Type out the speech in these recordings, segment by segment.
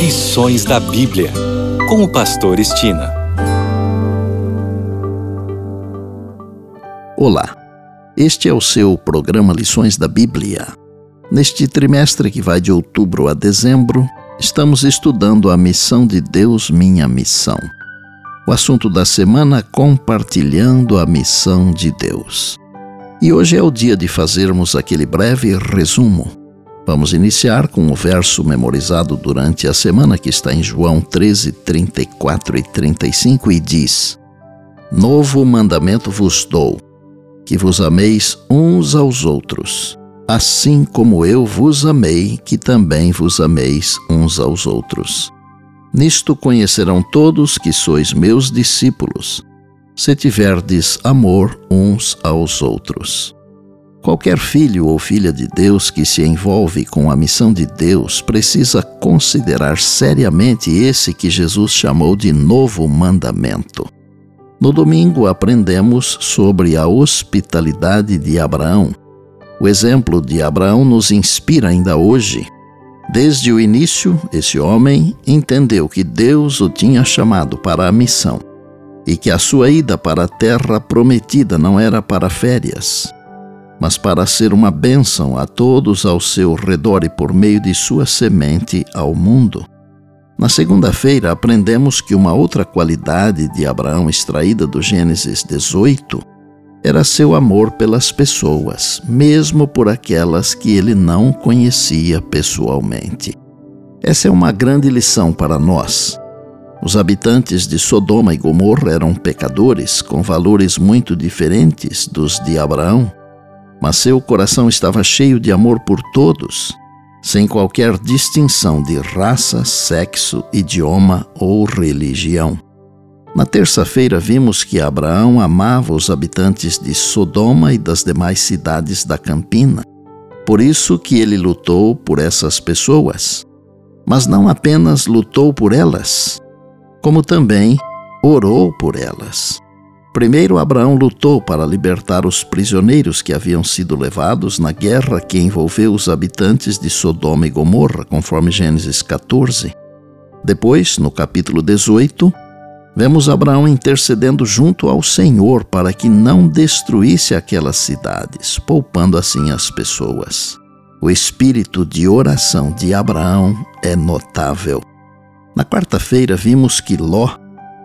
Lições da Bíblia, com o Pastor Estina. Olá, este é o seu programa Lições da Bíblia. Neste trimestre que vai de outubro a dezembro, estamos estudando a missão de Deus, minha missão. O assunto da semana: compartilhando a missão de Deus. E hoje é o dia de fazermos aquele breve resumo Vamos iniciar com o verso memorizado durante a semana que está em João 13, 34 e 35 e diz: Novo mandamento vos dou, que vos ameis uns aos outros, assim como eu vos amei, que também vos ameis uns aos outros. Nisto conhecerão todos que sois meus discípulos, se tiverdes amor uns aos outros. Qualquer filho ou filha de Deus que se envolve com a missão de Deus precisa considerar seriamente esse que Jesus chamou de novo mandamento. No domingo aprendemos sobre a hospitalidade de Abraão. O exemplo de Abraão nos inspira ainda hoje. Desde o início, esse homem entendeu que Deus o tinha chamado para a missão e que a sua ida para a terra prometida não era para férias, mas para ser uma bênção a todos ao seu redor e por meio de sua semente ao mundo. Na segunda-feira, aprendemos que uma outra qualidade de Abraão extraída do Gênesis 18 era seu amor pelas pessoas, mesmo por aquelas que ele não conhecia pessoalmente. Essa é uma grande lição para nós. Os habitantes de Sodoma e Gomorra eram pecadores com valores muito diferentes dos de Abraão mas seu coração estava cheio de amor por todos, sem qualquer distinção de raça, sexo, idioma ou religião. Na terça-feira vimos que Abraão amava os habitantes de Sodoma e das demais cidades da Campina. Por isso que ele lutou por essas pessoas. Mas não apenas lutou por elas, como também orou por elas. Primeiro, Abraão lutou para libertar os prisioneiros que haviam sido levados na guerra que envolveu os habitantes de Sodoma e Gomorra, conforme Gênesis 14. Depois, no capítulo 18, vemos Abraão intercedendo junto ao Senhor para que não destruísse aquelas cidades, poupando assim as pessoas. O espírito de oração de Abraão é notável. Na quarta-feira, vimos que Ló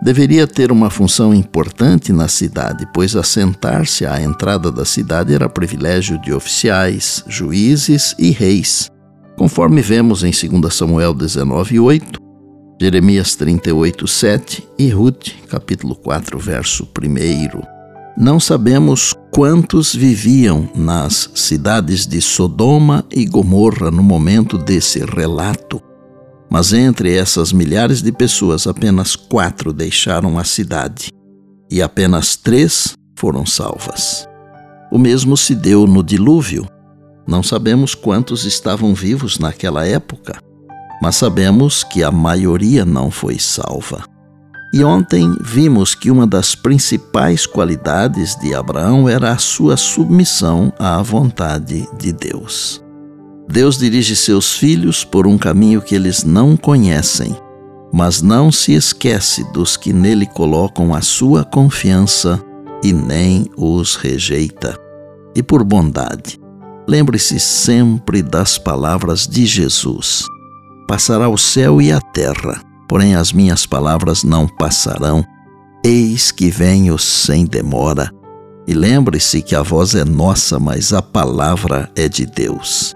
deveria ter uma função importante na cidade, pois assentar-se à entrada da cidade era privilégio de oficiais, juízes e reis, conforme vemos em 2 Samuel 19:8, Jeremias 38:7 e Ruth, capítulo 4, verso 1. Não sabemos quantos viviam nas cidades de Sodoma e Gomorra no momento desse relato mas entre essas milhares de pessoas, apenas quatro deixaram a cidade e apenas três foram salvas. O mesmo se deu no dilúvio. Não sabemos quantos estavam vivos naquela época, mas sabemos que a maioria não foi salva. E ontem vimos que uma das principais qualidades de Abraão era a sua submissão à vontade de Deus. Deus dirige seus filhos por um caminho que eles não conhecem, mas não se esquece dos que nele colocam a sua confiança e nem os rejeita. E por bondade, lembre-se sempre das palavras de Jesus: Passará o céu e a terra, porém as minhas palavras não passarão. Eis que venho sem demora. E lembre-se que a voz é nossa, mas a palavra é de Deus.